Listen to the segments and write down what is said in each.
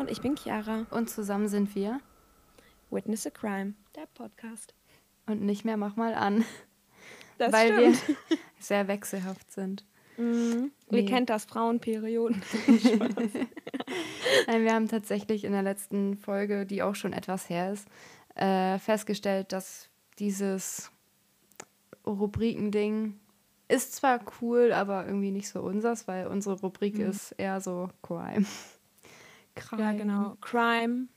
Und ich bin Chiara. Und zusammen sind wir Witness a Crime, der Podcast. Und nicht mehr mach mal an. Das weil stimmt. wir sehr wechselhaft sind. Mhm. Nee. Ihr kennt das, Frauenperioden. Nein, wir haben tatsächlich in der letzten Folge, die auch schon etwas her ist, äh, festgestellt, dass dieses Rubrikending ist zwar cool, aber irgendwie nicht so unsers, weil unsere Rubrik Mhm. ist eher so Crime. Crime. ja, genau. Crime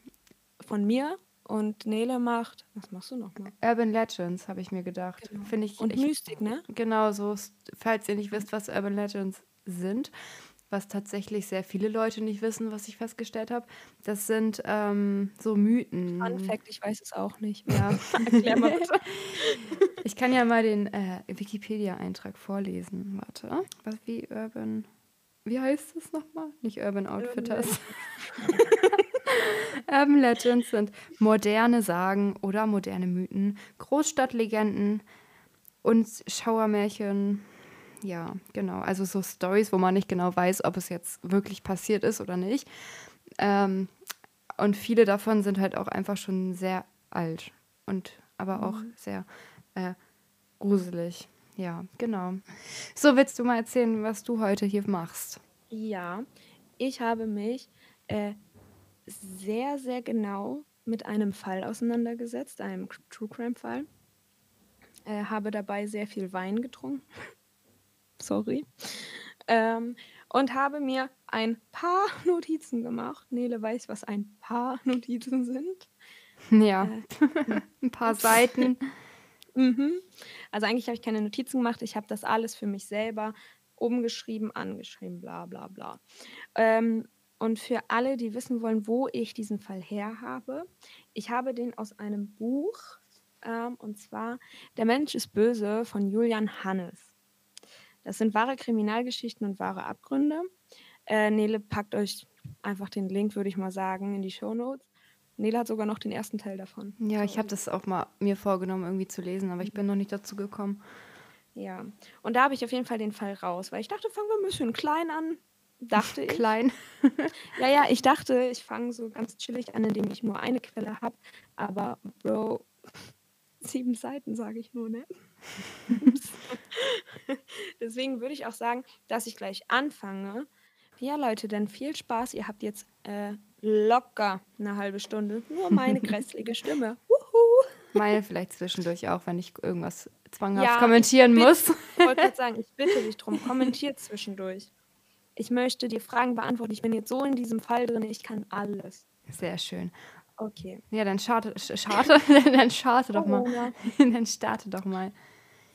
von mir und Nele macht. Was machst du nochmal? Urban Legends, habe ich mir gedacht. Genau. Finde ich, Und ich, Mystik, ne? Genau so, falls ihr nicht wisst, was Urban Legends sind, was tatsächlich sehr viele Leute nicht wissen, was ich festgestellt habe, das sind ähm, so Mythen. Fun Fact, ich weiß es auch nicht. Ja. Erklär mal bitte. Ich kann ja mal den äh, Wikipedia-Eintrag vorlesen. Warte. Was wie Urban. Wie heißt es nochmal? Nicht Urban Outfitters. Urban Legends sind moderne Sagen oder moderne Mythen, Großstadtlegenden und Schauermärchen. Ja, genau. Also so Stories, wo man nicht genau weiß, ob es jetzt wirklich passiert ist oder nicht. Ähm, und viele davon sind halt auch einfach schon sehr alt und aber auch sehr äh, gruselig. Ja, genau. So, willst du mal erzählen, was du heute hier machst? Ja, ich habe mich äh, sehr, sehr genau mit einem Fall auseinandergesetzt, einem True Crime Fall. Äh, habe dabei sehr viel Wein getrunken. Sorry. Ähm, und habe mir ein paar Notizen gemacht. Nele weiß, was ein paar Notizen sind. Ja, Äh, ein paar Seiten. Mhm. Also eigentlich habe ich keine Notizen gemacht. Ich habe das alles für mich selber umgeschrieben, angeschrieben, bla bla bla. Ähm, und für alle, die wissen wollen, wo ich diesen Fall her habe, ich habe den aus einem Buch, ähm, und zwar Der Mensch ist böse von Julian Hannes. Das sind wahre Kriminalgeschichten und wahre Abgründe. Äh, Nele packt euch einfach den Link, würde ich mal sagen, in die Shownotes. Nele hat sogar noch den ersten Teil davon. Ja, ich habe das auch mal mir vorgenommen, irgendwie zu lesen, aber ich bin noch nicht dazu gekommen. Ja, und da habe ich auf jeden Fall den Fall raus, weil ich dachte, fangen wir ein bisschen klein an. Dachte ich. Klein. Ja, ja, ich dachte, ich fange so ganz chillig an, indem ich nur eine Quelle habe. Aber, Bro, sieben Seiten sage ich nur, ne? Deswegen würde ich auch sagen, dass ich gleich anfange. Ja, Leute, dann viel Spaß. Ihr habt jetzt äh, locker eine halbe Stunde. Nur meine grässliche Stimme. Wuhu! Meine vielleicht zwischendurch auch, wenn ich irgendwas zwanghaft Ja, kommentieren muss. Ich wollte gerade sagen, ich bitte dich drum, kommentiert zwischendurch. Ich möchte dir Fragen beantworten. Ich bin jetzt so in diesem Fall drin, ich kann alles. Sehr schön. Okay. Ja, dann starte, sch- starte, dann starte doch mal. Dann starte doch mal.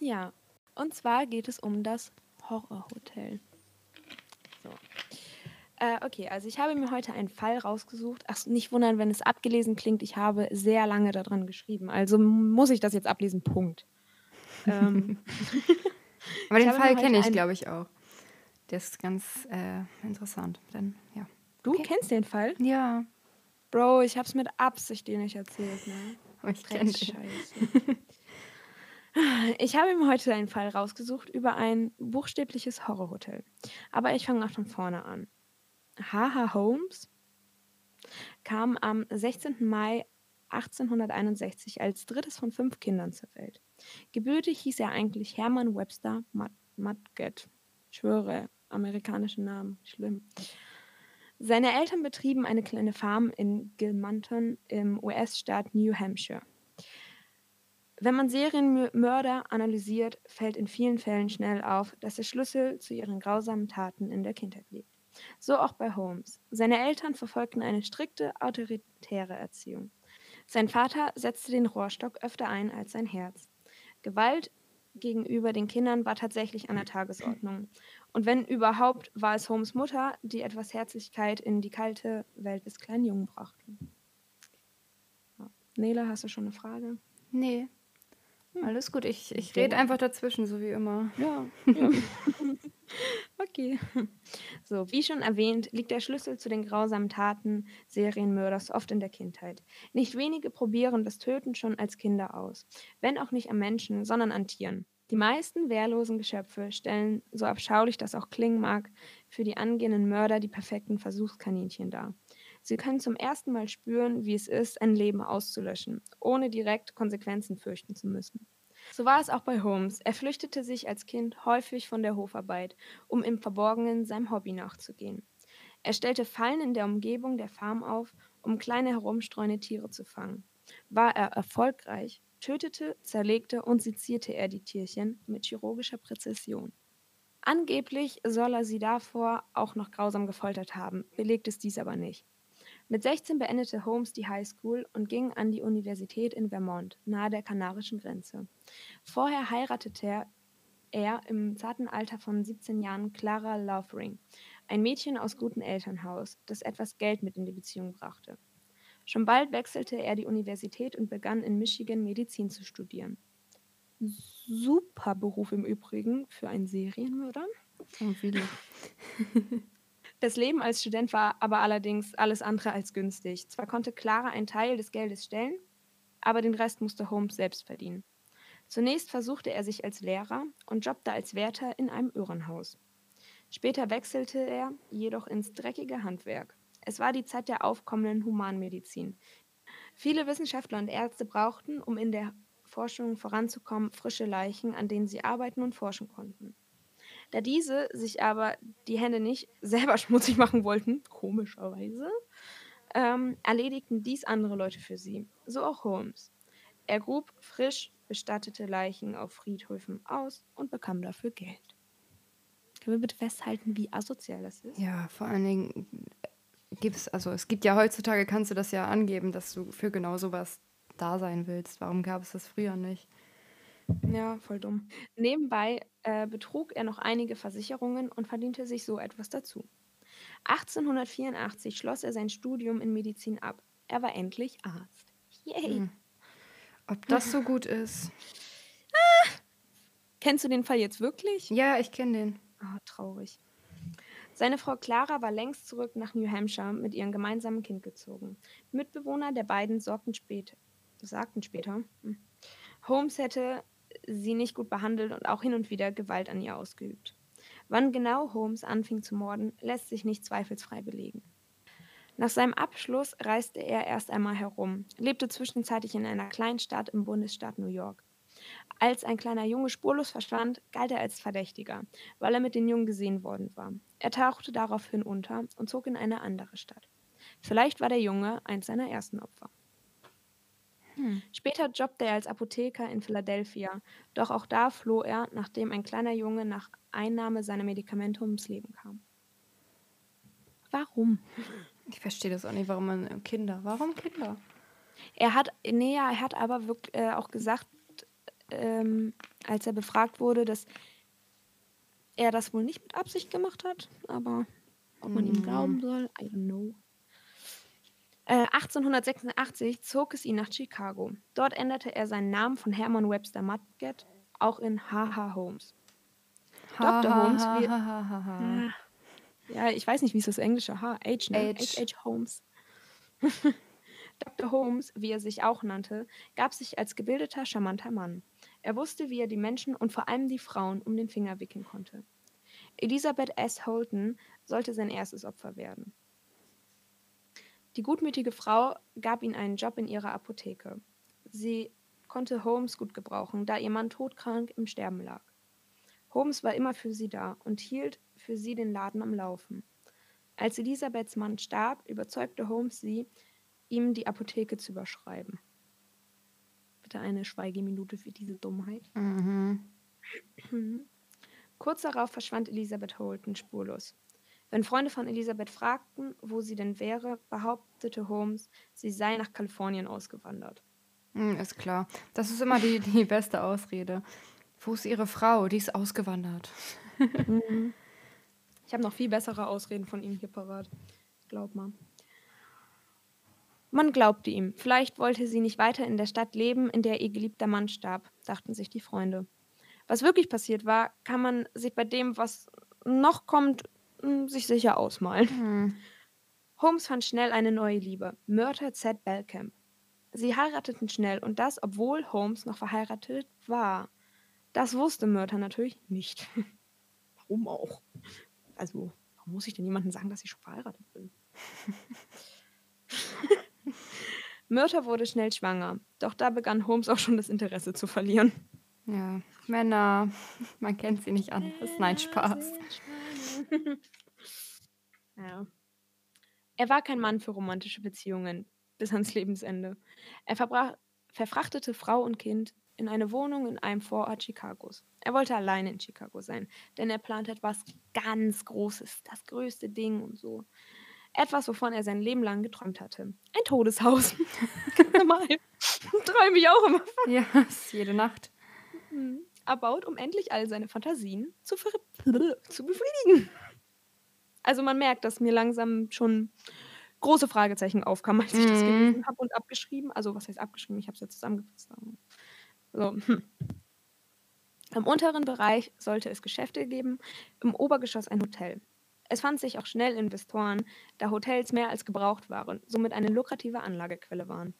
Ja, und zwar geht es um das Horrorhotel. Äh, okay, also ich habe mir heute einen Fall rausgesucht. Ach, nicht wundern, wenn es abgelesen klingt. Ich habe sehr lange daran geschrieben. Also muss ich das jetzt ablesen. Punkt. ähm, Aber den Fall kenne ich, glaube ich, auch. Der ist ganz äh, interessant. Dann, ja. du Okay. kennst den Fall? Ja, Bro, ich habe es mit Absicht dir nicht erzählt, ne? ich kenne. Ich habe mir heute einen Fall rausgesucht über ein buchstäbliches Horrorhotel. Aber ich fange mal von vorne an. H.H. Holmes kam am 16. Mai 1861 als drittes von fünf Kindern zur Welt. Gebürtig hieß er eigentlich Hermann Webster Mud- Mudgett. Schwöre, amerikanische Namen, schlimm. Seine Eltern betrieben eine kleine Farm in Gilmanton im US-Staat New Hampshire. Wenn man Serienmörder analysiert, fällt in vielen Fällen schnell auf, dass der Schlüssel zu ihren grausamen Taten in der Kindheit liegt. So auch bei Holmes. Seine Eltern verfolgten eine strikte, autoritäre Erziehung. Sein Vater setzte den Rohrstock öfter ein als sein Herz. Gewalt gegenüber den Kindern war tatsächlich an der Tagesordnung. Und wenn überhaupt, war es Holmes Mutter, die etwas Herzlichkeit in die kalte Welt des kleinen Jungen brachte. Ja. Nele, hast du schon eine Frage? Nee. Alles gut, ich, ich rede einfach dazwischen, so wie immer. Ja. ja. okay. So, wie schon erwähnt, liegt der Schlüssel zu den grausamen Taten Serienmörders oft in der Kindheit. Nicht wenige probieren das Töten schon als Kinder aus, wenn auch nicht an Menschen, sondern an Tieren. Die meisten wehrlosen Geschöpfe stellen, so abschaulich das auch klingen mag, für die angehenden Mörder die perfekten Versuchskaninchen dar. Sie können zum ersten Mal spüren, wie es ist, ein Leben auszulöschen, ohne direkt Konsequenzen fürchten zu müssen. So war es auch bei Holmes. Er flüchtete sich als Kind häufig von der Hofarbeit, um im Verborgenen seinem Hobby nachzugehen. Er stellte Fallen in der Umgebung der Farm auf, um kleine herumstreuende Tiere zu fangen. War er erfolgreich, tötete, zerlegte und sezierte er die Tierchen mit chirurgischer Präzision. Angeblich soll er sie davor auch noch grausam gefoltert haben, belegt es dies aber nicht. Mit 16 beendete Holmes die High School und ging an die Universität in Vermont, nahe der kanarischen Grenze. Vorher heiratete er im zarten Alter von 17 Jahren Clara Lovering, ein Mädchen aus gutem Elternhaus, das etwas Geld mit in die Beziehung brachte. Schon bald wechselte er die Universität und begann in Michigan Medizin zu studieren. Super Beruf im Übrigen für einen Serienmörder. Oh, viele. Das Leben als Student war aber allerdings alles andere als günstig. Zwar konnte Clara einen Teil des Geldes stellen, aber den Rest musste Holmes selbst verdienen. Zunächst versuchte er sich als Lehrer und jobbte als Wärter in einem Irrenhaus. Später wechselte er jedoch ins dreckige Handwerk. Es war die Zeit der aufkommenden Humanmedizin. Viele Wissenschaftler und Ärzte brauchten, um in der Forschung voranzukommen, frische Leichen, an denen sie arbeiten und forschen konnten. Da diese sich aber die Hände nicht selber schmutzig machen wollten, komischerweise, ähm, erledigten dies andere Leute für sie. So auch Holmes. Er grub frisch bestattete Leichen auf Friedhöfen aus und bekam dafür Geld. Können wir bitte festhalten, wie asozial das ist? Ja, vor allen Dingen gibt es, also es gibt ja heutzutage, kannst du das ja angeben, dass du für genau sowas da sein willst. Warum gab es das früher nicht? Ja, voll dumm. Nebenbei äh, betrug er noch einige Versicherungen und verdiente sich so etwas dazu. 1884 schloss er sein Studium in Medizin ab. Er war endlich Arzt. Yay! Hm. Ob das so gut ist? Kennst du den Fall jetzt wirklich? Ja, ich kenne den. Ah, traurig. Seine Frau Clara war längst zurück nach New Hampshire mit ihrem gemeinsamen Kind gezogen. Mitbewohner der beiden sorgten später, sagten später, hm, Holmes hätte sie nicht gut behandelt und auch hin und wieder Gewalt an ihr ausgeübt. Wann genau Holmes anfing zu morden, lässt sich nicht zweifelsfrei belegen. Nach seinem Abschluss reiste er erst einmal herum, lebte zwischenzeitlich in einer kleinen Stadt im Bundesstaat New York. Als ein kleiner Junge spurlos verschwand, galt er als Verdächtiger, weil er mit den Jungen gesehen worden war. Er tauchte daraufhin unter und zog in eine andere Stadt. Vielleicht war der Junge eins seiner ersten Opfer. Hm. Später jobbte er als Apotheker in Philadelphia, doch auch da floh er, nachdem ein kleiner Junge nach Einnahme seiner Medikamente ums Leben kam. Warum? Ich verstehe das auch nicht, warum man äh, Kinder. Warum Kinder? Er hat, nee, er hat aber wirklich, äh, auch gesagt, ähm, als er befragt wurde, dass er das wohl nicht mit Absicht gemacht hat, aber ob man ihm hm. glauben soll, I don't know. 1886 äh, zog es ihn nach Chicago. Dort änderte er seinen Namen von Herman Webster Mudgett auch in H.H. Holmes. Ha, Dr. Holmes wird. Ah. Ja, ich weiß nicht, wie ist das englische H? H, ne? H. H. Holmes. Dr. Holmes, wie er sich auch nannte, gab sich als gebildeter, charmanter Mann. Er wusste, wie er die Menschen und vor allem die Frauen um den Finger wickeln konnte. Elisabeth S. Holton sollte sein erstes Opfer werden. Die gutmütige Frau gab ihm einen Job in ihrer Apotheke. Sie konnte Holmes gut gebrauchen, da ihr Mann todkrank im Sterben lag. Holmes war immer für sie da und hielt für sie den Laden am Laufen. Als Elisabeths Mann starb, überzeugte Holmes sie, ihm die Apotheke zu überschreiben. Bitte eine Schweigeminute für diese Dummheit. Mhm. Kurz darauf verschwand Elisabeth Holton spurlos. Wenn Freunde von Elisabeth fragten, wo sie denn wäre, behauptete Holmes, sie sei nach Kalifornien ausgewandert. Hm, ist klar. Das ist immer die, die beste Ausrede. Wo ist ihre Frau? Die ist ausgewandert. Mhm. Ich habe noch viel bessere Ausreden von ihm hier parat. Glaub mal. Man glaubte ihm. Vielleicht wollte sie nicht weiter in der Stadt leben, in der ihr geliebter Mann starb, dachten sich die Freunde. Was wirklich passiert war, kann man sich bei dem, was noch kommt, hm, sich sicher ausmalen. Mhm. Holmes fand schnell eine neue Liebe, Myrtle Z. Belcamp. Sie heirateten schnell und das, obwohl Holmes noch verheiratet war. Das wusste Myrtle natürlich nicht. warum auch? Also, warum muss ich denn jemandem sagen, dass ich schon verheiratet bin? Myrta wurde schnell schwanger, doch da begann Holmes auch schon das Interesse zu verlieren. Ja, Männer, man kennt sie nicht anders. Nein, Spaß. ja. Er war kein Mann für romantische Beziehungen bis ans Lebensende. Er verbrach, verfrachtete Frau und Kind in eine Wohnung in einem Vorort Chicagos. Er wollte alleine in Chicago sein, denn er plante etwas ganz Großes, das größte Ding und so. Etwas, wovon er sein Leben lang geträumt hatte. Ein Todeshaus. Normal. Träume ich auch immer von. Ja, jede Nacht. Mhm. Erbaut, um endlich all seine Fantasien zu, zu befriedigen. Also man merkt, dass mir langsam schon große Fragezeichen aufkamen, als ich das Mhm. gelesen habe und abgeschrieben. Also was heißt abgeschrieben? Ich habe es ja zusammengefasst. So, hm. Im unteren Bereich sollte es Geschäfte geben, im Obergeschoss ein Hotel. Es fand sich auch schnell Investoren, da Hotels mehr als gebraucht waren, somit eine lukrative Anlagequelle waren.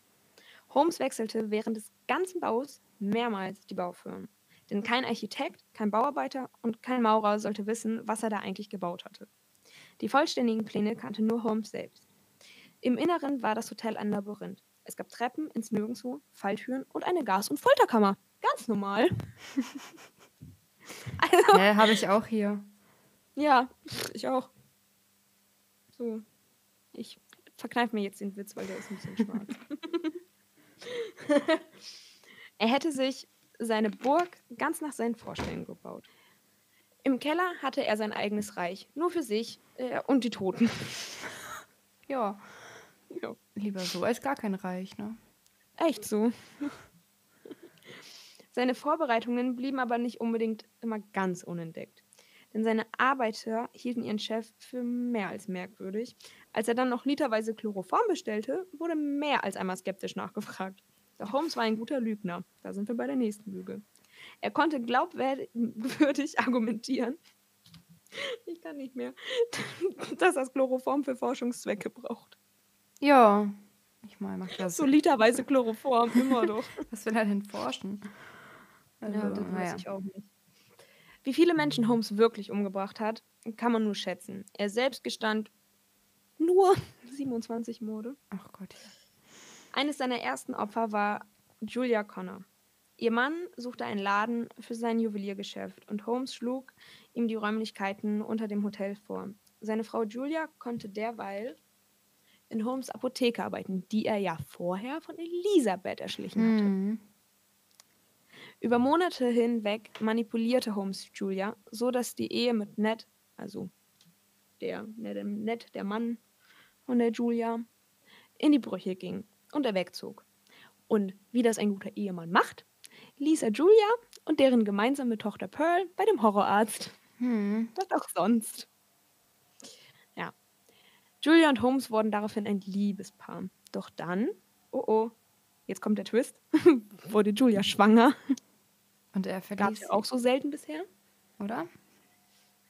Holmes wechselte während des ganzen Baus mehrmals die Baufirmen. Denn kein Architekt, kein Bauarbeiter und kein Maurer sollte wissen, was er da eigentlich gebaut hatte. Die vollständigen Pläne kannte nur Holmes selbst. Im Inneren war das Hotel ein Labyrinth. Es gab Treppen ins Nirgendwo, Falltüren und eine Gas- und Folterkammer. Ganz normal. also, Hä, habe ich auch hier. ja, ich auch. So. Ich verkneife mir jetzt den Witz, weil der ist ein bisschen schwarz. er hätte sich seine Burg ganz nach seinen Vorstellungen gebaut. Im Keller hatte er sein eigenes Reich, nur für sich äh, und die Toten. Ja, Ja. lieber so als gar kein Reich, ne? Echt so. Seine Vorbereitungen blieben aber nicht unbedingt immer ganz unentdeckt. Denn seine Arbeiter hielten ihren Chef für mehr als merkwürdig. Als er dann noch literweise Chloroform bestellte, wurde mehr als einmal skeptisch nachgefragt. Doch Holmes war ein guter Lügner. Da sind wir bei der nächsten Lüge. Er konnte glaubwürdig argumentieren, ich kann nicht mehr, dass das Chloroform für Forschungszwecke braucht. Ja. Ich meine, macht ja So Sinn. literweise Chloroform, immer doch. Was will er denn forschen? Also, Ja, das weiß naja. ich auch nicht. Wie viele Menschen Holmes wirklich umgebracht hat, kann man nur schätzen. Er selbst gestand nur 27 Morde. Ach Gott. Eines seiner ersten Opfer war Julia Connor. Ihr Mann suchte einen Laden für sein Juweliergeschäft und Holmes schlug ihm die Räumlichkeiten unter dem Hotel vor. Seine Frau Julia konnte derweil in Holmes Apotheke arbeiten, die er ja vorher von Elisabeth erschlichen hatte. Hm. Über Monate hinweg manipulierte Holmes Julia, so dass die Ehe mit Ned, also der Ned, Ned, der Mann von der Julia, in die Brüche ging und er wegzog. Und wie das ein guter Ehemann macht, ließ er Julia und deren gemeinsame Tochter Pearl bei dem Horrorarzt. Hm. Was auch sonst. Ja. Julia und Holmes wurden daraufhin ein Liebespaar. Doch dann, oh oh, jetzt kommt der Twist, wurde Julia schwanger. Und er Gab verließ es auch so selten bisher. oder?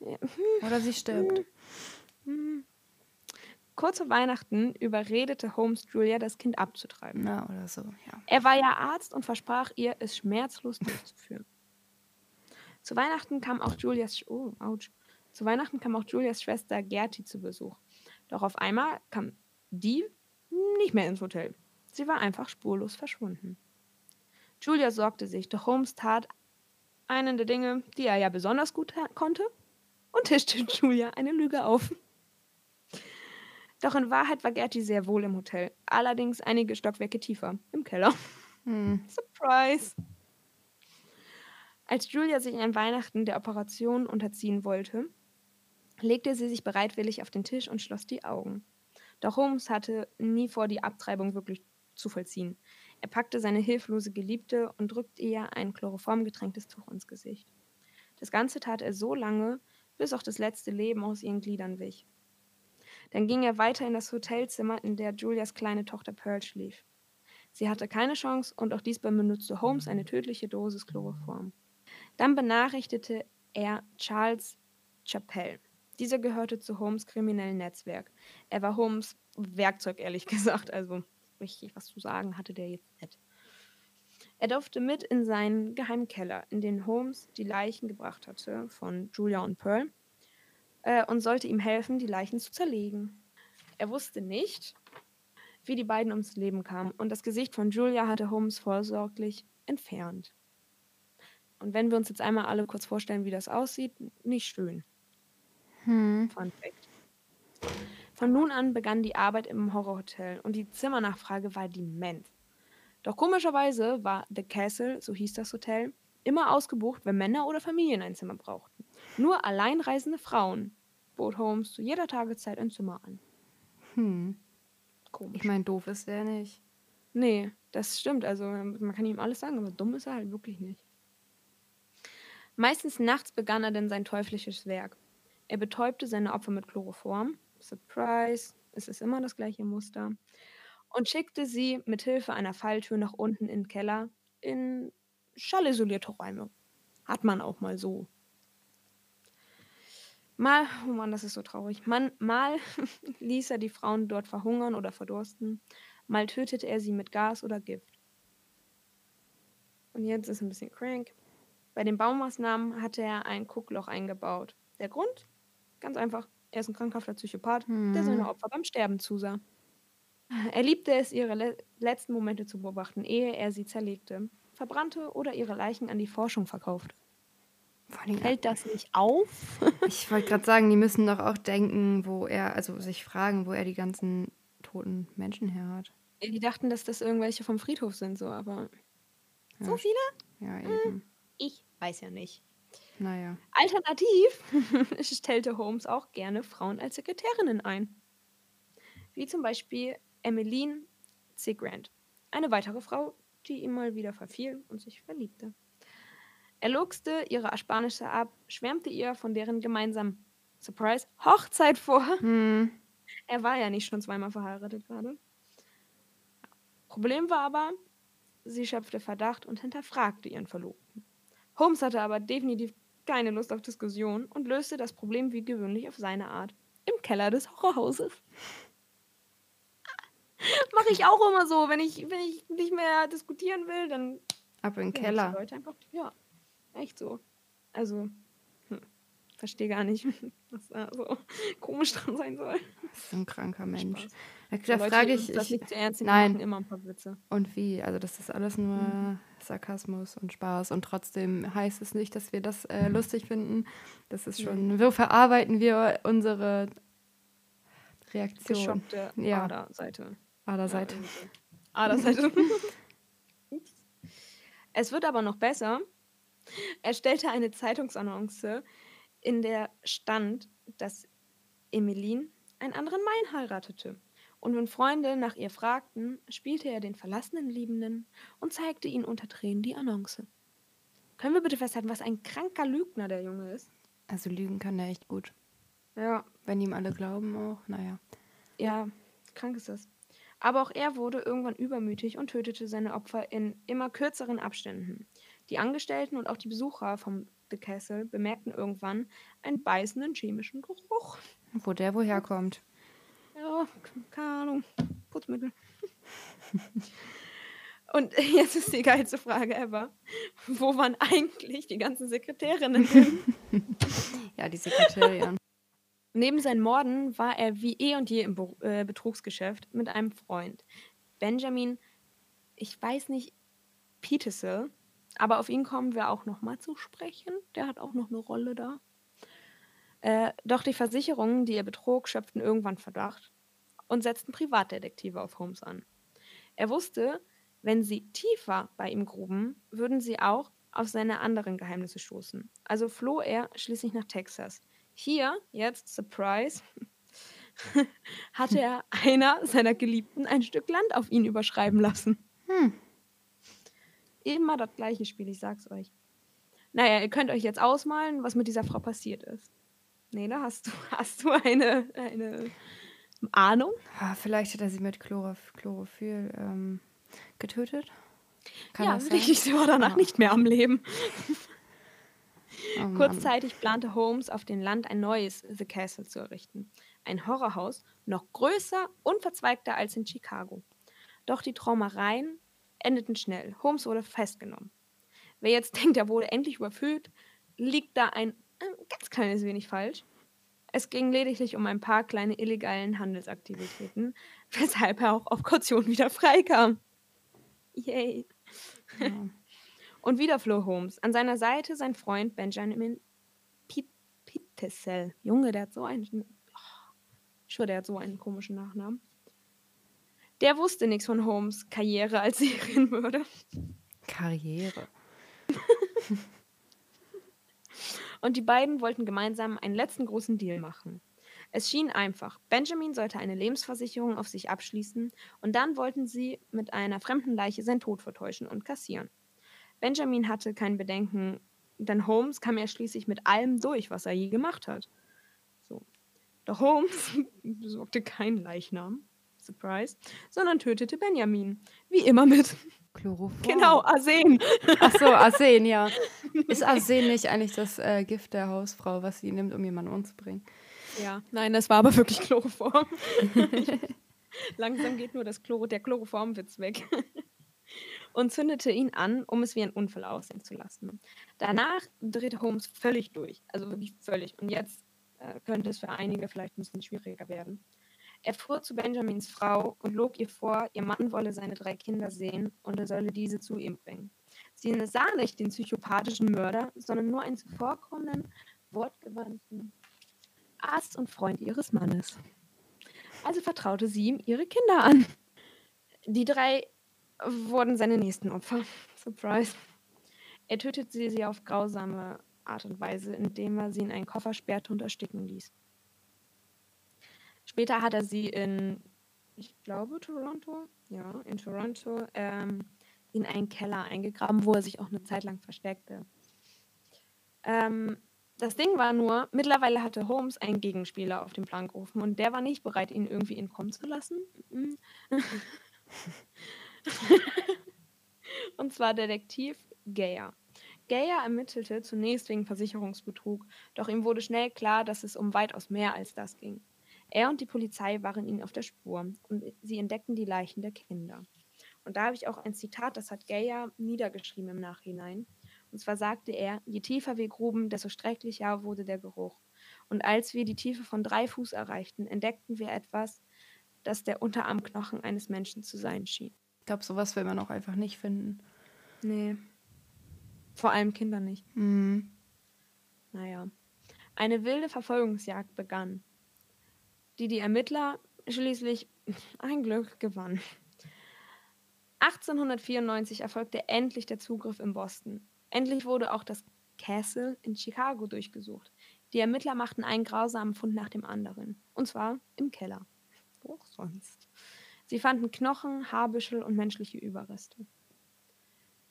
Ja. Oder sie stirbt. Hm. Kurz vor Weihnachten überredete Holmes Julia, das Kind abzutreiben. Na, oder so, ja. Er war ja Arzt und versprach ihr, es schmerzlos durchzuführen. Zu Weihnachten kam auch Julias oh, ouch. Zu Weihnachten kam auch Julias Schwester Gerti zu Besuch. Doch auf einmal kam die nicht mehr ins Hotel. Sie war einfach spurlos verschwunden. Julia sorgte sich, doch Holmes tat einen der Dinge, die er ja besonders gut konnte, und tischte Julia eine Lüge auf. Doch in Wahrheit war Gerti sehr wohl im Hotel, allerdings einige Stockwerke tiefer, im Keller. Hm. Surprise! Als Julia sich an Weihnachten der Operation unterziehen wollte, legte sie sich bereitwillig auf den Tisch und schloss die Augen. Doch Holmes hatte nie vor, die Abtreibung wirklich zu vollziehen. Er packte seine hilflose Geliebte und drückte ihr ein chloroformgetränktes Tuch ins Gesicht. Das Ganze tat er so lange, bis auch das letzte Leben aus ihren Gliedern wich. Dann ging er weiter in das Hotelzimmer, in der Julias kleine Tochter Pearl schlief. Sie hatte keine Chance und auch diesmal benutzte Holmes eine tödliche Dosis Chloroform. Dann benachrichtigte er Charles Chappell. Dieser gehörte zu Holmes kriminellen Netzwerk. Er war Holmes Werkzeug, ehrlich gesagt. Also richtig was zu sagen hatte der jetzt nicht. Er durfte mit in seinen geheimen Keller, in den Holmes die Leichen gebracht hatte von Julia und Pearl, äh, und sollte ihm helfen, die Leichen zu zerlegen. Er wusste nicht, wie die beiden ums Leben kamen, und das Gesicht von Julia hatte Holmes vorsorglich entfernt. Und wenn wir uns jetzt einmal alle kurz vorstellen, wie das aussieht, nicht schön. Hm. Fun Fact. Von nun an begann die Arbeit im Horrorhotel und die Zimmernachfrage war immens. Doch komischerweise war The Castle, so hieß das Hotel, immer ausgebucht, wenn Männer oder Familien ein Zimmer brauchten. Nur alleinreisende Frauen bot Holmes zu jeder Tageszeit ein Zimmer an. Hm. Komisch. Ich meine, doof ist der nicht. Nee, das stimmt. Also man kann ihm alles sagen, aber dumm ist er halt wirklich nicht. Meistens nachts begann er denn sein teuflisches Werk. Er betäubte seine Opfer mit Chloroform. Surprise, es ist immer das gleiche Muster. Und schickte sie mit Hilfe einer Falltür nach unten in den Keller in schallisolierte Räume. Hat man auch mal so. Mal, oh Mann, das ist so traurig. Man, mal ließ er die Frauen dort verhungern oder verdursten. Mal tötete er sie mit Gas oder Gift. Und jetzt ist ein bisschen crank. Bei den Baumaßnahmen hatte er ein Guckloch eingebaut. Der Grund? Ganz einfach. Er ist ein krankhafter Psychopath, der seine Opfer beim Sterben zusah. Er liebte es, ihre le letzten Momente zu beobachten, ehe er sie zerlegte, verbrannte oder ihre Leichen an die Forschung verkaufte. Vor allem, Fällt das nicht auf? ich wollte gerade sagen, die müssen doch auch denken, wo er, also sich fragen, wo er die ganzen toten Menschen her hat. Die dachten, dass das irgendwelche vom Friedhof sind, so, aber. So Ja. viele? Ja, eben. Ich weiß ja nicht. Naja. Alternativ stellte Holmes auch gerne Frauen als Sekretärinnen ein. Wie zum Beispiel Emmeline C. Grant, eine weitere Frau, die ihm mal wieder verfiel und sich verliebte. Er luchste ihre Ersparnisse ab, schwärmte ihr von deren gemeinsamen Surprise Hochzeit vor. Hm. Er war ja nicht schon zweimal verheiratet gerade. Problem war aber, sie schöpfte Verdacht und hinterfragte ihren Verlobten. Holmes hatte aber definitiv keine Lust auf Diskussion und löste das Problem wie gewöhnlich auf seine Art. Im Keller des Horrorhauses. Mache ich auch immer so, wenn ich, wenn ich nicht mehr diskutieren will, dann Ab in den Keller. Leute einfach, ja, echt so. Also, hm, verstehe gar nicht, was da so komisch dran sein soll. Das ist ein kranker Mensch. Spaß. Da, da frage ich, das nicht zu ernst nein. immer ein paar Witze. und wie? Also das ist alles nur Mhm. Sarkasmus und Spaß und trotzdem heißt es nicht, dass wir das äh, lustig finden. Das ist schon, so verarbeiten wir unsere Reaktion. Geschockte Ja. Aderseite. Aderseite. Ja. Aderseite. Es wird aber noch besser. Er stellte eine Zeitungsannonce, in der stand, dass Emmeline einen anderen Mann heiratete. Und wenn Freunde nach ihr fragten, spielte er den verlassenen Liebenden und zeigte ihnen unter Tränen die Annonce. Können wir bitte festhalten, was ein kranker Lügner der Junge ist? Also lügen kann er echt gut. Ja, Wenn ihm alle glauben auch, naja. Ja, krank ist das. Aber auch er wurde irgendwann übermütig und tötete seine Opfer in immer kürzeren Abständen. Die Angestellten und auch die Besucher vom The Castle bemerkten irgendwann einen beißenden chemischen Geruch. Wo der woher kommt. Ja, keine Ahnung. Putzmittel. Und jetzt ist die geilste Frage ever. Wo waren eigentlich die ganzen Sekretärinnen hin? Ja, die Sekretärin. Neben seinen Morden war er wie eh und je im Beru- äh, Betrugsgeschäft mit einem Freund. Benjamin, ich weiß nicht, Petersil, aber auf ihn kommen wir auch noch mal zu sprechen. Der hat auch noch eine Rolle da. Äh, doch die Versicherungen, die er betrog, schöpften irgendwann Verdacht und setzten Privatdetektive auf Holmes an. Er wusste, wenn sie tiefer bei ihm gruben, würden sie auch auf seine anderen Geheimnisse stoßen. Also floh er schließlich nach Texas. Hier, jetzt, Surprise, hatte er einer seiner Geliebten ein Stück Land auf ihn überschreiben lassen. Hm. Immer das gleiche Spiel, ich sag's euch. Naja, ihr könnt euch jetzt ausmalen, was mit dieser Frau passiert ist. Da hast du, hast du eine, eine Ahnung? Ah, vielleicht hat er sie mit Chlorof Chlorophyll ähm, getötet. Kann ja, richtig, sie war danach Ah. nicht mehr am Leben. Oh. Kurzzeitig plante Holmes auf dem Land ein neues The Castle zu errichten. Ein Horrorhaus, noch größer und verzweigter als in Chicago. Doch die Traumereien endeten schnell. Holmes wurde festgenommen. Wer jetzt denkt, er wurde endlich überfüllt, liegt da ein, ein ganz kleines wenig falsch. Es ging lediglich um ein paar kleine illegalen Handelsaktivitäten, weshalb er auch auf Kaution wieder freikam. Yay. Ja. Und wieder floh Holmes. An seiner Seite sein Freund Benjamin Pit- Pitesel. Junge, der hat so einen. Oh, ich schwöre, der hat so einen komischen Nachnamen. Der wusste nichts von Holmes' Karriere als Serienmörder. Karriere. Und die beiden wollten gemeinsam einen letzten großen Deal machen. Es schien einfach. Benjamin sollte eine Lebensversicherung auf sich abschließen und dann wollten sie mit einer fremden Leiche seinen Tod vertäuschen und kassieren. Benjamin hatte kein Bedenken, denn Holmes kam ja schließlich mit allem durch, was er je gemacht hat. So. Doch Holmes besorgte keinen Leichnam, Surprise, sondern tötete Benjamin. Wie immer mit. Chloroform. Genau, Arsen. Ach so, Arsen, ja. Ist Arsen nicht eigentlich das äh, Gift der Hausfrau, was sie nimmt, um jemanden umzubringen? Ja, nein, das war aber wirklich Chloroform. Langsam geht nur das Chloro, der Chloroformwitz weg. Und zündete ihn an, um es wie ein Unfall aussehen zu lassen. Danach drehte Holmes völlig durch. Also wirklich völlig. Und jetzt äh, könnte es für einige vielleicht ein bisschen schwieriger werden. Er fuhr zu Benjamins Frau und log ihr vor, ihr Mann wolle seine drei Kinder sehen und er solle diese zu ihm bringen. Sie sah nicht den psychopathischen Mörder, sondern nur einen zuvorkommenden, wortgewandten Arzt und Freund ihres Mannes. Also vertraute sie ihm ihre Kinder an. Die drei wurden seine nächsten Opfer. Surprise. Er tötete sie auf grausame Art und Weise, indem er sie in einen Koffer sperrte und ersticken ließ. Später hat er sie in, ich glaube, Toronto, ja, in Toronto, ähm, in einen Keller eingegraben, wo er sich auch eine Zeit lang versteckte. Ähm, das Ding war nur, mittlerweile hatte Holmes einen Gegenspieler auf den Plan gerufen und der war nicht bereit, ihn irgendwie entkommen zu lassen. Mhm. und zwar Detektiv Gayer. Gayer ermittelte zunächst wegen Versicherungsbetrug, doch ihm wurde schnell klar, dass es um weitaus mehr als das ging. Er und die Polizei waren ihnen auf der Spur und sie entdeckten die Leichen der Kinder. Und da habe ich auch ein Zitat, das hat Gayer niedergeschrieben im Nachhinein. Und zwar sagte er, je tiefer wir gruben, desto schrecklicher wurde der Geruch. Und als wir die Tiefe von drei Fuß erreichten, entdeckten wir etwas, das der Unterarmknochen eines Menschen zu sein schien. Ich glaube, sowas will man auch einfach nicht finden. Nee. Vor allem Kinder nicht. Mhm. Naja. Eine wilde Verfolgungsjagd begann, die die Ermittler schließlich ein Glück gewannen. 1894 erfolgte endlich der Zugriff in Boston. Endlich wurde auch das Castle in Chicago durchgesucht. Die Ermittler machten einen grausamen Fund nach dem anderen. Und zwar im Keller. Wo auch sonst. Sie fanden Knochen, Haarbüschel und menschliche Überreste.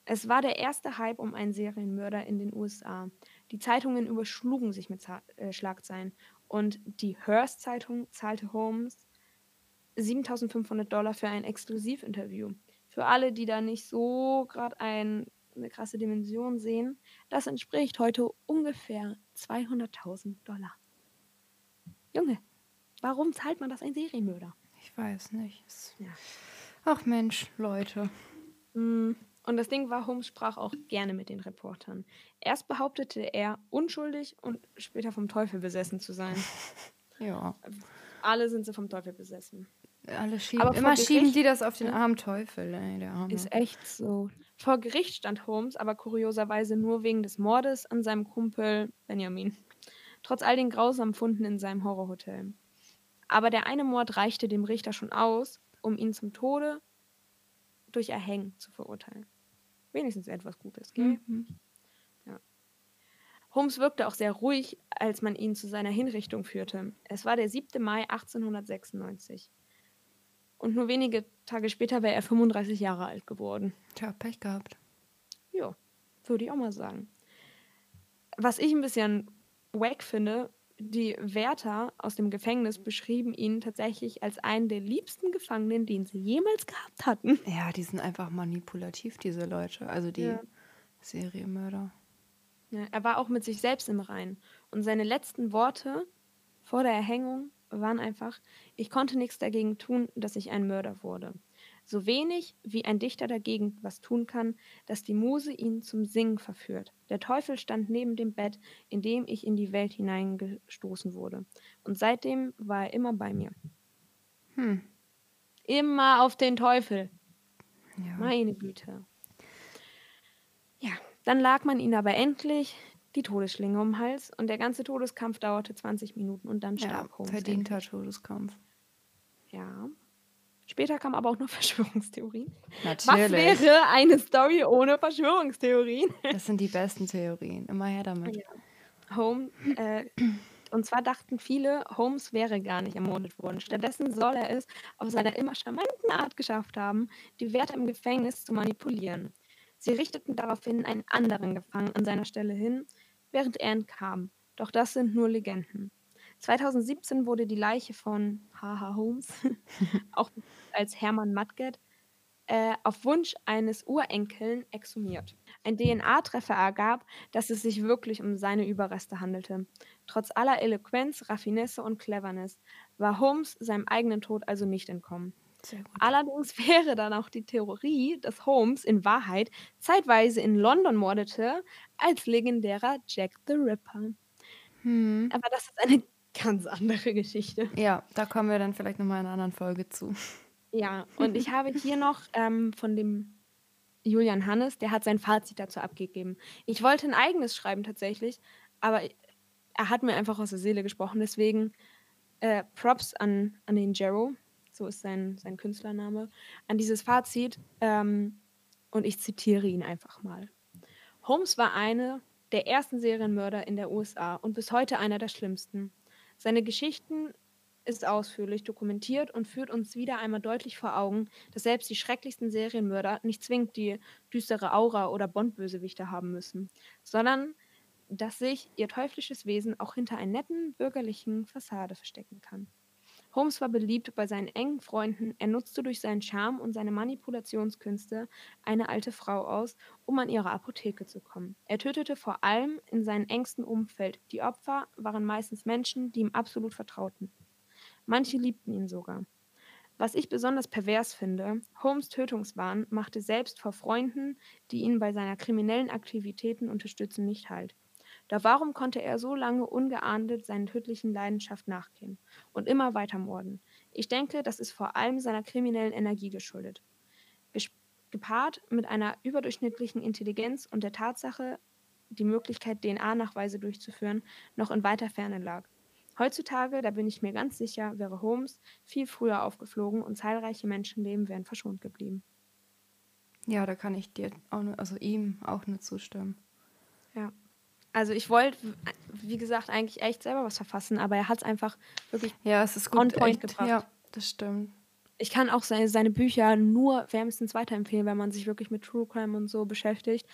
Es war der erste Hype um einen Serienmörder in den USA. Die Zeitungen überschlugen sich mit äh, Schlagzeilen und die Hearst-Zeitung zahlte Holmes 7500 Dollar für ein Exklusivinterview. Für alle, die da nicht so gerade ein, eine krasse Dimension sehen, das entspricht heute ungefähr 200.000 Dollar. Junge, warum zahlt man das ein Serienmörder? Ich weiß nicht. Ja. Ach Mensch, Leute. Mm, Und das Ding war, Holmes sprach auch gerne mit den Reportern. Erst behauptete er, unschuldig und später vom Teufel besessen zu sein. Ja. Alle sind sie vom Teufel besessen. Alle schieben, Aber immer schieben die das auf den armen Teufel, ey, der Arme. Ist echt so. Vor Gericht stand Holmes aber kurioserweise nur wegen des Mordes an seinem Kumpel Benjamin. Trotz all den grausamen Funden in seinem Horrorhotel. Aber der eine Mord reichte dem Richter schon aus, um ihn zum Tode durch Erhängen zu verurteilen. Wenigstens etwas Gutes, gell? Mhm. Holmes wirkte auch sehr ruhig, als man ihn zu seiner Hinrichtung führte. Es war der 7. Mai 1896. Und nur wenige Tage später wäre er 35 Jahre alt geworden. Tja, Pech gehabt. Ja, würde ich auch mal sagen. Was ich ein bisschen wack finde, die Wärter aus dem Gefängnis beschrieben ihn tatsächlich als einen der liebsten Gefangenen, den sie jemals gehabt hatten. Ja, die sind einfach manipulativ, diese Leute. Also die Ja. Serienmörder. Ja, er war auch mit sich selbst im Reinen. Und seine letzten Worte vor der Erhängung waren einfach, ich konnte nichts dagegen tun, dass ich ein Mörder wurde. So wenig wie ein Dichter dagegen was tun kann, dass die Muse ihn zum Singen verführt. Der Teufel stand neben dem Bett, in dem ich in die Welt hineingestoßen wurde. Und seitdem war er immer bei mir. Hm. Immer auf den Teufel. Ja. Meine Güte. Ja, dann lag man ihn aber endlich die Todesschlinge um den Hals und der ganze Todeskampf dauerte 20 Minuten und dann ja, starb Holmes. verdienter endlich. Todeskampf. Ja. Später kamen aber auch noch Verschwörungstheorien. Was Natürlich. wäre eine Story ohne Verschwörungstheorien? Das sind die besten Theorien. Immer her damit. Ja. Home, äh, und zwar dachten viele, Holmes wäre gar nicht ermordet worden. Stattdessen soll er es auf seiner immer charmanten Art geschafft haben, die Wärter im Gefängnis zu manipulieren. Sie richteten daraufhin einen anderen Gefangenen an seiner Stelle hin, während er entkam. Doch das sind nur Legenden. 2017 wurde die Leiche von H.H. Holmes, auch als Hermann Matget, äh, auf Wunsch eines Urenkeln exhumiert. Ein DNA-Treffer ergab, dass es sich wirklich um seine Überreste handelte. Trotz aller Eloquenz, Raffinesse und Cleverness war Holmes seinem eigenen Tod also nicht entkommen. Allerdings wäre dann auch die Theorie, dass Holmes in Wahrheit zeitweise in London mordete, als legendärer Jack the Ripper. Hm. Aber das ist eine ganz andere Geschichte. Ja, da kommen wir dann vielleicht nochmal in einer anderen Folge zu. Ja, und ich habe hier noch ähm, von dem Julian Hannes, der hat sein Fazit dazu abgegeben. Ich wollte ein eigenes schreiben tatsächlich, aber er hat mir einfach aus der Seele gesprochen. Deswegen äh, Props an, an den Jero, so ist sein, sein Künstlername, an dieses Fazit. Ähm, und ich zitiere ihn einfach mal. Holmes war eine der ersten Serienmörder in der USA und bis heute einer der schlimmsten. Seine Geschichten ist ausführlich dokumentiert und führt uns wieder einmal deutlich vor Augen, dass selbst die schrecklichsten Serienmörder nicht zwingend die düstere Aura oder Bond-Bösewichte haben müssen, sondern dass sich ihr teuflisches Wesen auch hinter einer netten bürgerlichen Fassade verstecken kann. Holmes war beliebt bei seinen engen Freunden, er nutzte durch seinen Charme und seine Manipulationskünste eine alte Frau aus, um an ihre Apotheke zu kommen. Er tötete vor allem in seinem engsten Umfeld. Die Opfer waren meistens Menschen, die ihm absolut vertrauten. Manche liebten ihn sogar. Was ich besonders pervers finde, Holmes Tötungswahn machte selbst vor Freunden, die ihn bei seiner kriminellen Aktivitäten unterstützen, nicht halt. Doch warum konnte er so lange ungeahndet seinen tödlichen Leidenschaft nachgehen und immer weiter morden? Ich denke, das ist vor allem seiner kriminellen Energie geschuldet. Ges gepaart mit einer überdurchschnittlichen Intelligenz und der Tatsache, die Möglichkeit, DNA-Nachweise durchzuführen, noch in weiter Ferne lag. Heutzutage, da bin ich mir ganz sicher, wäre Holmes viel früher aufgeflogen und zahlreiche Menschenleben wären verschont geblieben. Ja, da kann ich dir auch also ihm auch nur zustimmen. Ja. Also ich wollte, wie gesagt, eigentlich echt selber was verfassen, aber er hat es einfach wirklich. Ja, es ist gut On point echt, gebracht. Ja, das stimmt. Ich kann auch seine, seine Bücher nur wärmstens weiterempfehlen, wenn man sich wirklich mit True Crime und so beschäftigt.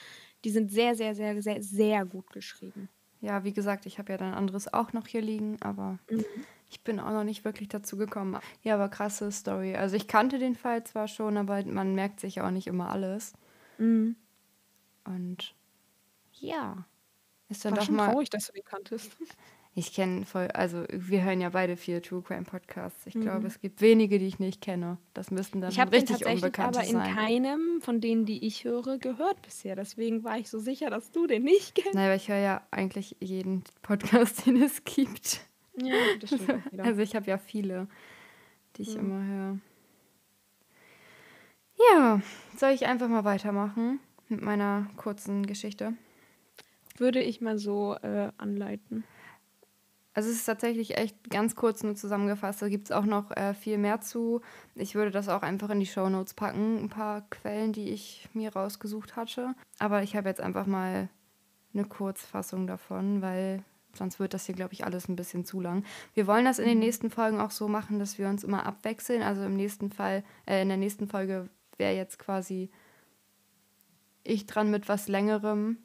Die sind sehr, sehr, sehr, sehr, sehr gut geschrieben. Ja, wie gesagt, ich habe ja dann anderes auch noch hier liegen, aber Mhm. ich bin auch noch nicht wirklich dazu gekommen. Ja, aber krasse Story. Also ich kannte den Fall zwar schon, aber man merkt sich auch nicht immer alles. Mhm. Und ja, ist dann War doch schon mal. traurig, dass du den kanntest. Ich kenne voll, also wir hören ja beide viel True Crime Podcasts. Ich glaube, Mhm. es gibt wenige, die ich nicht kenne. Das müssten dann Ich habe den richtig tatsächlich Unbekannte aber in sein. keinem von denen, die ich höre, gehört bisher. Deswegen war ich so sicher, dass du den nicht kennst. Naja, aber ich höre ja eigentlich jeden Podcast, den es gibt. Ja, das stimmt. Also ich habe ja viele, die ich Mhm. immer höre. Ja, soll ich einfach mal weitermachen mit meiner kurzen Geschichte? Würde ich mal so äh, anleiten. Also es ist tatsächlich echt ganz kurz nur zusammengefasst. Da gibt es auch noch äh, viel mehr zu. Ich würde das auch einfach in die Shownotes packen, ein paar Quellen, die ich mir rausgesucht hatte. Aber ich habe jetzt einfach mal eine Kurzfassung davon, weil sonst wird das hier, glaube ich, alles ein bisschen zu lang. Wir wollen das in den nächsten Folgen auch so machen, dass wir uns immer abwechseln. Also im nächsten Fall, äh, in der nächsten Folge wäre jetzt quasi ich dran mit was längerem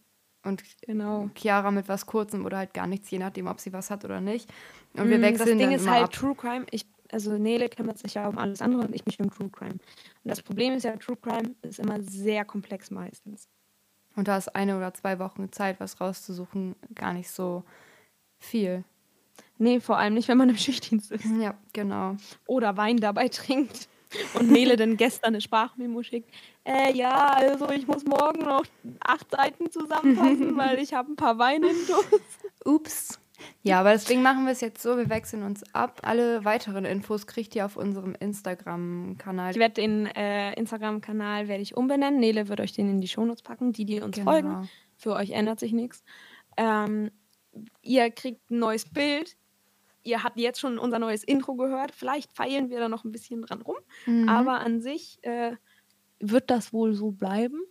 und Genau. Chiara mit was Kurzem oder halt gar nichts, je nachdem, ob sie was hat oder nicht. Und wir Mm, wechseln Das Ding ist halt ab. True Crime. Ich, also Nele kümmert sich ja um alles andere und ich mich um True Crime. Und das Problem ist ja, True Crime ist immer sehr komplex meistens. Und da ist eine oder zwei Wochen Zeit, was rauszusuchen, gar nicht so viel. Nee, vor allem nicht, wenn man im Schichtdienst ist. Ja, genau. Oder Wein dabei trinkt. Und Nele dann gestern eine Sprachmemo schickt. Äh, ja, also ich muss morgen noch acht Seiten zusammenfassen, weil ich habe ein paar Weine in Durst. Ups, Ja, aber deswegen machen wir es jetzt so, wir wechseln uns ab. Alle weiteren Infos kriegt ihr auf unserem Instagram-Kanal. Ich werde den äh, Instagram-Kanal werde ich umbenennen. Nele wird euch den in die Shownotes packen, die, die uns Genau. folgen. Für euch ändert sich nichts. Ähm, ihr kriegt ein neues Bild. Ihr habt jetzt schon unser neues Intro gehört. Vielleicht feilen wir da noch ein bisschen dran rum. Mhm. Aber an sich äh, wird das wohl so bleiben.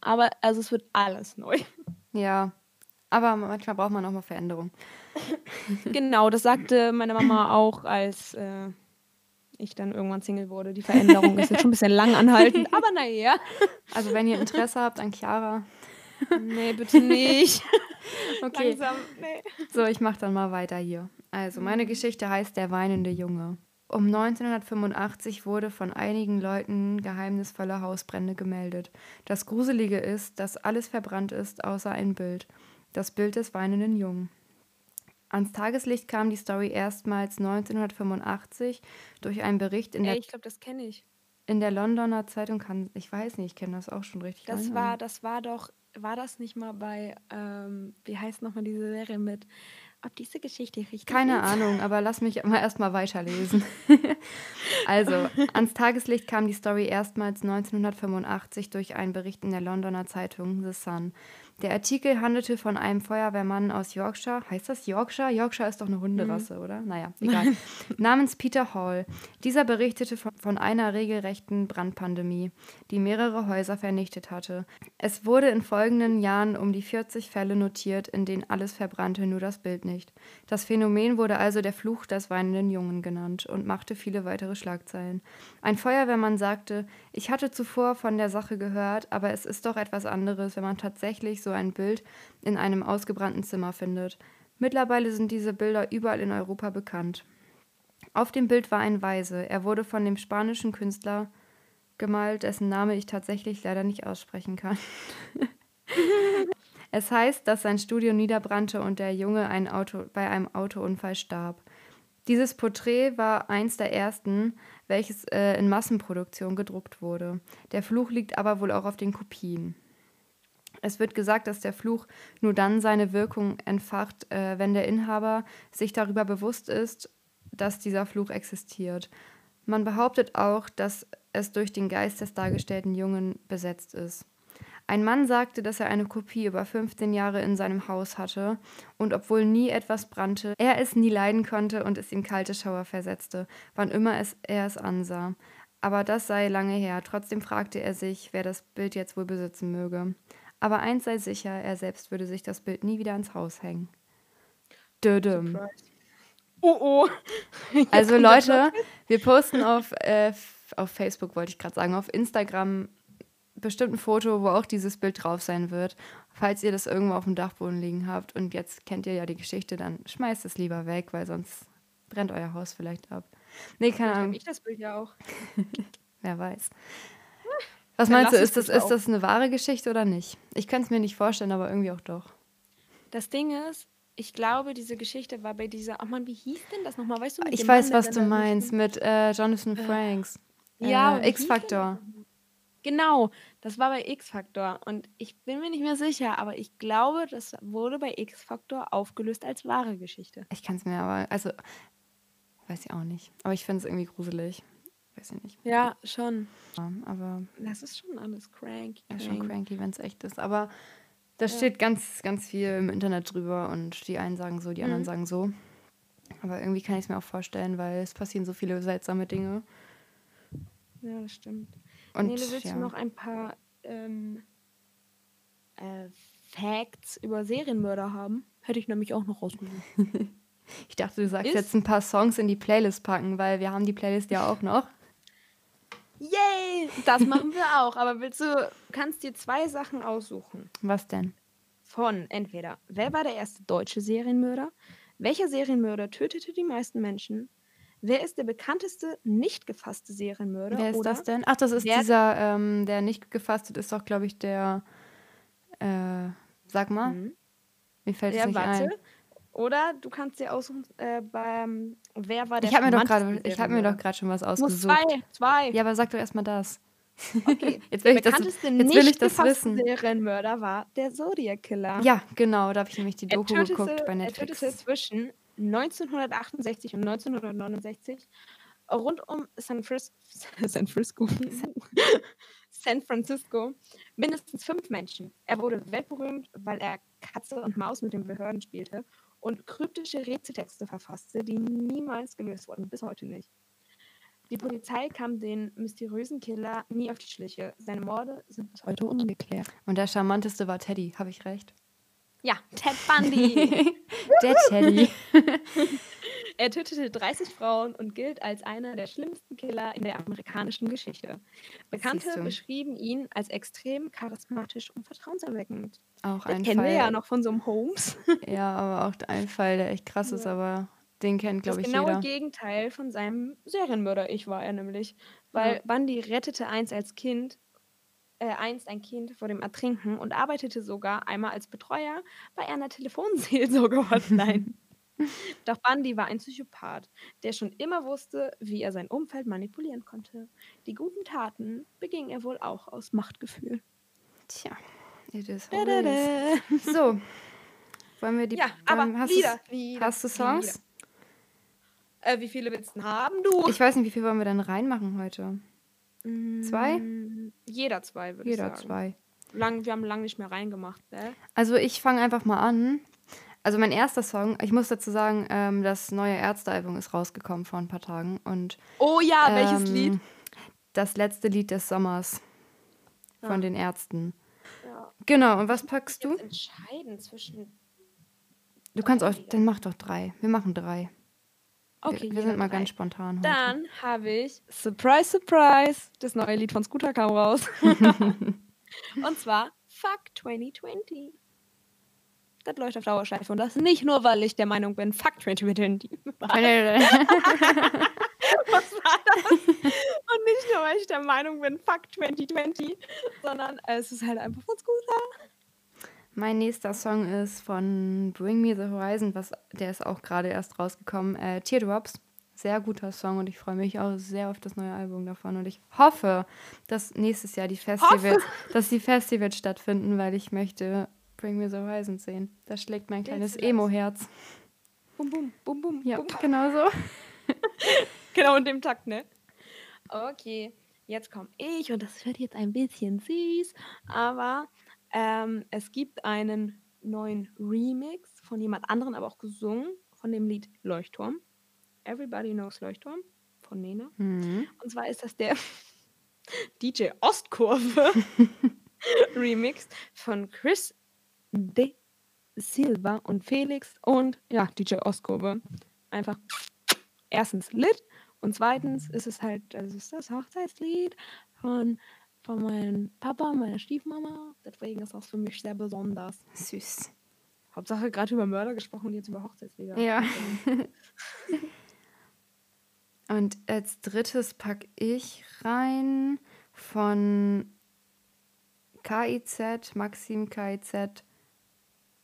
Aber also es wird alles neu. Ja, aber manchmal braucht man auch mal Veränderung. genau, das sagte meine Mama auch, als äh, ich dann irgendwann Single wurde. Die Veränderung ist jetzt schon ein bisschen lang anhaltend, aber naja. Also wenn ihr Interesse habt an Chiara. Nee, bitte nicht. Okay, Langsam, nee. so ich mache dann mal weiter hier. Also meine Geschichte heißt Der weinende Junge. Um 1985 wurde von einigen Leuten geheimnisvolle Hausbrände gemeldet. Das Gruselige ist, dass alles verbrannt ist, außer ein Bild. Das Bild des weinenden Jungen. Ans Tageslicht kam die Story erstmals 1985 durch einen Bericht in Ey, der, ich glaube, das kenne ich. in der Londoner Zeitung. Kann, ich weiß nicht, ich kenne das auch schon richtig Das lange. war, das war doch, war das nicht mal bei, ähm, wie heißt nochmal diese Serie mit, ob diese Geschichte richtig Keine ist? Ahnung, aber lass mich mal erstmal weiterlesen. also, ans Tageslicht kam die Story erstmals 1985 durch einen Bericht in der Londoner Zeitung The Sun. Der Artikel handelte von einem Feuerwehrmann aus Yorkshire. Heißt das Yorkshire? Yorkshire ist doch eine Hunderasse, oder? Naja, egal. Namens Peter Hall. Dieser berichtete von, von einer regelrechten Brandpandemie, die mehrere Häuser vernichtet hatte. Es wurde in folgenden Jahren um die 40 Fälle notiert, in denen alles verbrannte, nur das Bild nicht. Das Phänomen wurde also der Fluch des weinenden Jungen genannt und machte viele weitere Schlagzeilen. Ein Feuerwehrmann sagte, ich hatte zuvor von der Sache gehört, aber es ist doch etwas anderes, wenn man tatsächlich so ein Bild in einem ausgebrannten Zimmer findet. Mittlerweile sind diese Bilder überall in Europa bekannt. Auf dem Bild war ein Weise. Er wurde von dem spanischen Künstler gemalt, dessen Name ich tatsächlich leider nicht aussprechen kann. es heißt, dass sein Studio niederbrannte und der Junge ein Auto, bei einem Autounfall starb. Dieses Porträt war eins der ersten, welches äh, in Massenproduktion gedruckt wurde. Der Fluch liegt aber wohl auch auf den Kopien. Es wird gesagt, dass der Fluch nur dann seine Wirkung entfacht, äh, wenn der Inhaber sich darüber bewusst ist, dass dieser Fluch existiert. Man behauptet auch, dass es durch den Geist des dargestellten Jungen besetzt ist. Ein Mann sagte, dass er eine Kopie über 15 Jahre in seinem Haus hatte und obwohl nie etwas brannte, er es nie leiden konnte und es ihm kalte Schauer versetzte, wann immer es, er es ansah. Aber das sei lange her. Trotzdem fragte er sich, wer das Bild jetzt wohl besitzen möge. Aber eins sei sicher, er selbst würde sich das Bild nie wieder ans Haus hängen. Surprise. Oh oh. Jetzt Also Leute, wir posten auf, äh, auf Facebook, wollte ich gerade sagen, auf Instagram bestimmt ein Foto, wo auch dieses Bild drauf sein wird. Falls ihr das irgendwo auf dem Dachboden liegen habt und jetzt kennt ihr ja die Geschichte, dann schmeißt es lieber weg, weil sonst brennt euer Haus vielleicht ab. Nee, keine Vielleicht Ahnung, ich das Bild ja auch. wer weiß. Was meinst du, ist das, ist das eine wahre Geschichte oder nicht? Ich kann es mir nicht vorstellen, aber irgendwie auch doch. Das Ding ist, ich glaube, diese Geschichte war bei dieser, oh Mann, wie hieß denn das nochmal? Weißt du, mit Ich weiß, Mann, was du meinst mit äh, Jonathan Franks. Ja, äh, hieß X-Factor. Genau, das war bei X-Factor. Und ich bin mir nicht mehr sicher, aber ich glaube, das wurde bei X-Factor aufgelöst als wahre Geschichte. Ich kann es mir aber, also, weiß ich auch nicht. Aber ich finde es irgendwie gruselig. Weiß ich nicht. Ja, schon. Ja, aber Das ist schon alles cranky. ja, schon cranky. wenn es echt ist. Aber da Ja. steht ganz, ganz viel im Internet drüber und die einen sagen so, die anderen Mhm. sagen so. Aber irgendwie kann ich es mir auch vorstellen, weil es passieren so viele seltsame Dinge. Ja, das stimmt. Und Nele, willst ja. du noch ein paar ähm, äh, Facts über Serienmörder haben? Hätte ich nämlich auch noch rausgesucht. ich dachte, du sagst Ist- jetzt ein paar Songs in die Playlist packen, weil wir haben die Playlist ja auch noch. Yay! Das machen wir auch. Aber willst du, kannst dir zwei Sachen aussuchen. Was denn? Von entweder, wer war der erste deutsche Serienmörder? Welcher Serienmörder tötete die meisten Menschen? Wer ist der bekannteste nicht gefasste Serienmörder? Wer ist Oder das denn? Ach, das ist dieser, ähm, der nicht gefastet ist, doch, glaube ich, der. Äh, sag mal, Mhm. mir fällt es nicht warte. ein. Oder du kannst dir aussuchen, äh, beim, wer war der Ich habe mir habe mir doch gerade schon was ausgesucht. zwei, zwei. Ja, aber sag doch erstmal das. Okay. Jetzt will Der ich das, jetzt will ich das wissen. Serienmörder war der Zodiac Killer. Ja, genau, da habe ich nämlich die Doku tötete, geguckt bei er tötete Netflix. zwischen 1968 und 1969 rund um San, Fris San Frisco. San Francisco mindestens fünf Menschen. Er wurde weltberühmt, weil er Katze und Maus mit den Behörden spielte und kryptische Rätseltexte verfasste, die niemals gelöst wurden, bis heute nicht. Die Polizei kam den mysteriösen Killer nie auf die Schliche. Seine Morde sind bis heute ungeklärt. Und der charmanteste war Teddy, habe ich recht? Ja, Ted Bundy. Der Teddy. Er tötete 30 Frauen und gilt als einer der schlimmsten Killer in der amerikanischen Geschichte. Bekannte beschrieben ihn als extrem charismatisch und vertrauenserweckend. Auch Den ein kennen Fall. wir ja noch von so einem Holmes. Ja, aber auch ein Fall, der echt krass ist, Ja. aber den kennt, Das glaube ich, genaue jeder. Gegenteil von seinem Serienmörder-Ich war er nämlich. Weil Ja. Bundy rettete einst als Kind, äh, einst ein Kind vor dem Ertrinken und arbeitete sogar einmal als Betreuer bei einer Telefonseelsorge-Hotline. Doch Bundy war ein Psychopath, der schon immer wusste, wie er sein Umfeld manipulieren konnte. Die guten Taten beging er wohl auch aus Machtgefühl. Tja, it is Da, da, da. So, wollen wir die... Ja, aber ähm, hast Lieder, Lieder, Hast du Songs? Äh, wie viele willst du haben, du? Ich weiß nicht, wie viel wollen wir denn reinmachen heute? Zwei? Mm, Jeder zwei, würde ich Jeder sagen. zwei. Lang, wir haben lange nicht mehr reingemacht, ne? Also ich fange einfach mal an. Also mein erster Song, ich muss dazu sagen, ähm, das neue Ärztealbum ist rausgekommen vor ein paar Tagen und Oh ja, welches ähm, Lied? Das letzte Lied des Sommers Ja. von den Ärzten. Ja. Genau, und was packst du? Entscheiden zwischen. Du kannst auch, dann mach doch drei. Wir machen drei. Okay, wir, sind mal drei. ganz spontan heute. Dann habe ich Surprise, Surprise. Das neue Lied von Scooter kam raus. Und zwar Fuck 2020. Das läuft auf Dauerschleife. Und das nicht nur, weil ich der Meinung bin, Fuck 2020. Was war das? Und nicht nur, weil ich der Meinung bin, Fuck 2020, sondern es ist halt einfach von Scooter. Mein nächster Song ist von Bring Me the Horizon, was, der ist auch gerade erst rausgekommen. Äh, Teardrops. Sehr guter Song und ich freue mich auch sehr auf das neue Album davon. Und ich hoffe, dass nächstes Jahr die Festivals, dass die Festivals stattfinden, weil ich möchte Bring Me the Horizon sehen. Da schlägt mein kleines? Emo-Herz. Bum, bum, bum, bum. Ja, bum. genau so. Genau in dem Takt, ne? Okay, jetzt komme ich und das wird jetzt ein bisschen süß, aber ähm, es gibt einen neuen Remix von jemand anderen, aber auch gesungen, von dem Lied Leuchtturm. Everybody Knows Leuchtturm von Nena. Mhm. Und zwar ist das der DJ Ostkurve Remix von Chris De Silva und Felix und ja, DJ Ostkurve. Einfach erstens lit und zweitens ist es halt, das ist das Hochzeitslied von, von meinem Papa meiner Stiefmama. Deswegen ist das für mich sehr besonders. Süß. Hauptsache gerade über Mörder gesprochen und jetzt über Hochzeitslieder. Ja. Und als drittes packe ich rein von KIZ, Maxim KIZ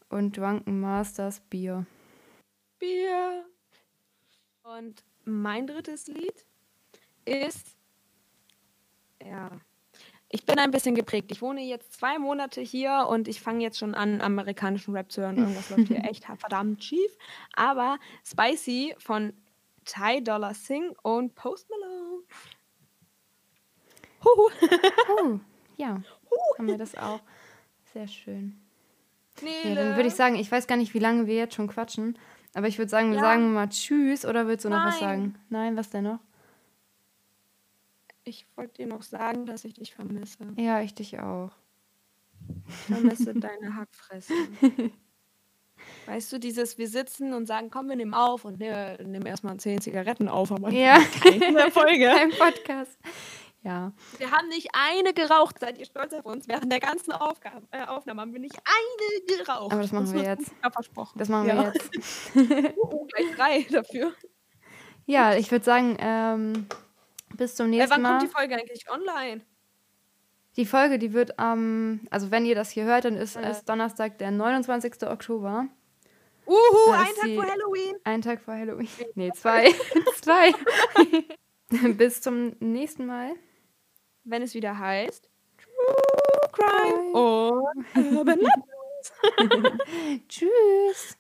und Drunken Masters Bier. Bier. Und mein drittes Lied ist, ja, ich bin ein bisschen geprägt. Ich wohne jetzt zwei Monate hier und ich fange jetzt schon an, amerikanischen Rap zu hören. Irgendwas läuft hier echt verdammt schief. Aber Spicy von Ty Dollar Sing und Post Malone. Huhu. Oh, ja. Haben wir das auch. Sehr schön. Ja, Nele. dann würde ich sagen, ich weiß gar nicht, wie lange wir jetzt schon quatschen, aber ich würde sagen, wir Ja. sagen mal Tschüss oder willst du noch was sagen? Nein, was denn noch? Ich wollte dir noch sagen, dass ich dich vermisse. Ja, ich dich auch. Ich vermisse deine Hackfresse. Weißt du, dieses, wir sitzen und sagen, komm, wir nehmen auf und wir nehmen erstmal zehn Zigaretten auf, aber Ja. keine Folge. Ein Podcast. Ja. Wir haben nicht eine geraucht, seid ihr stolz auf uns? Während der ganzen Aufgabe, äh, Aufnahme haben wir nicht eine geraucht. Aber das machen wir jetzt. Versprochen. Das machen ja. wir jetzt. Oh, oh, gleich drei dafür. Ja, ich würde sagen, ähm, bis zum Äh, nächsten wann Mal. kommt die Folge eigentlich online? Die Folge, die wird am, also wenn ihr das hier hört, dann ist Äh. es Donnerstag, der 29. Oktober. Uhu, ein Tag vor Halloween. Ein Tag vor Halloween. Nee, zwei. zwei. bis zum nächsten Mal. wenn es wieder heißt True Crime und Urban Legends. Tschüss.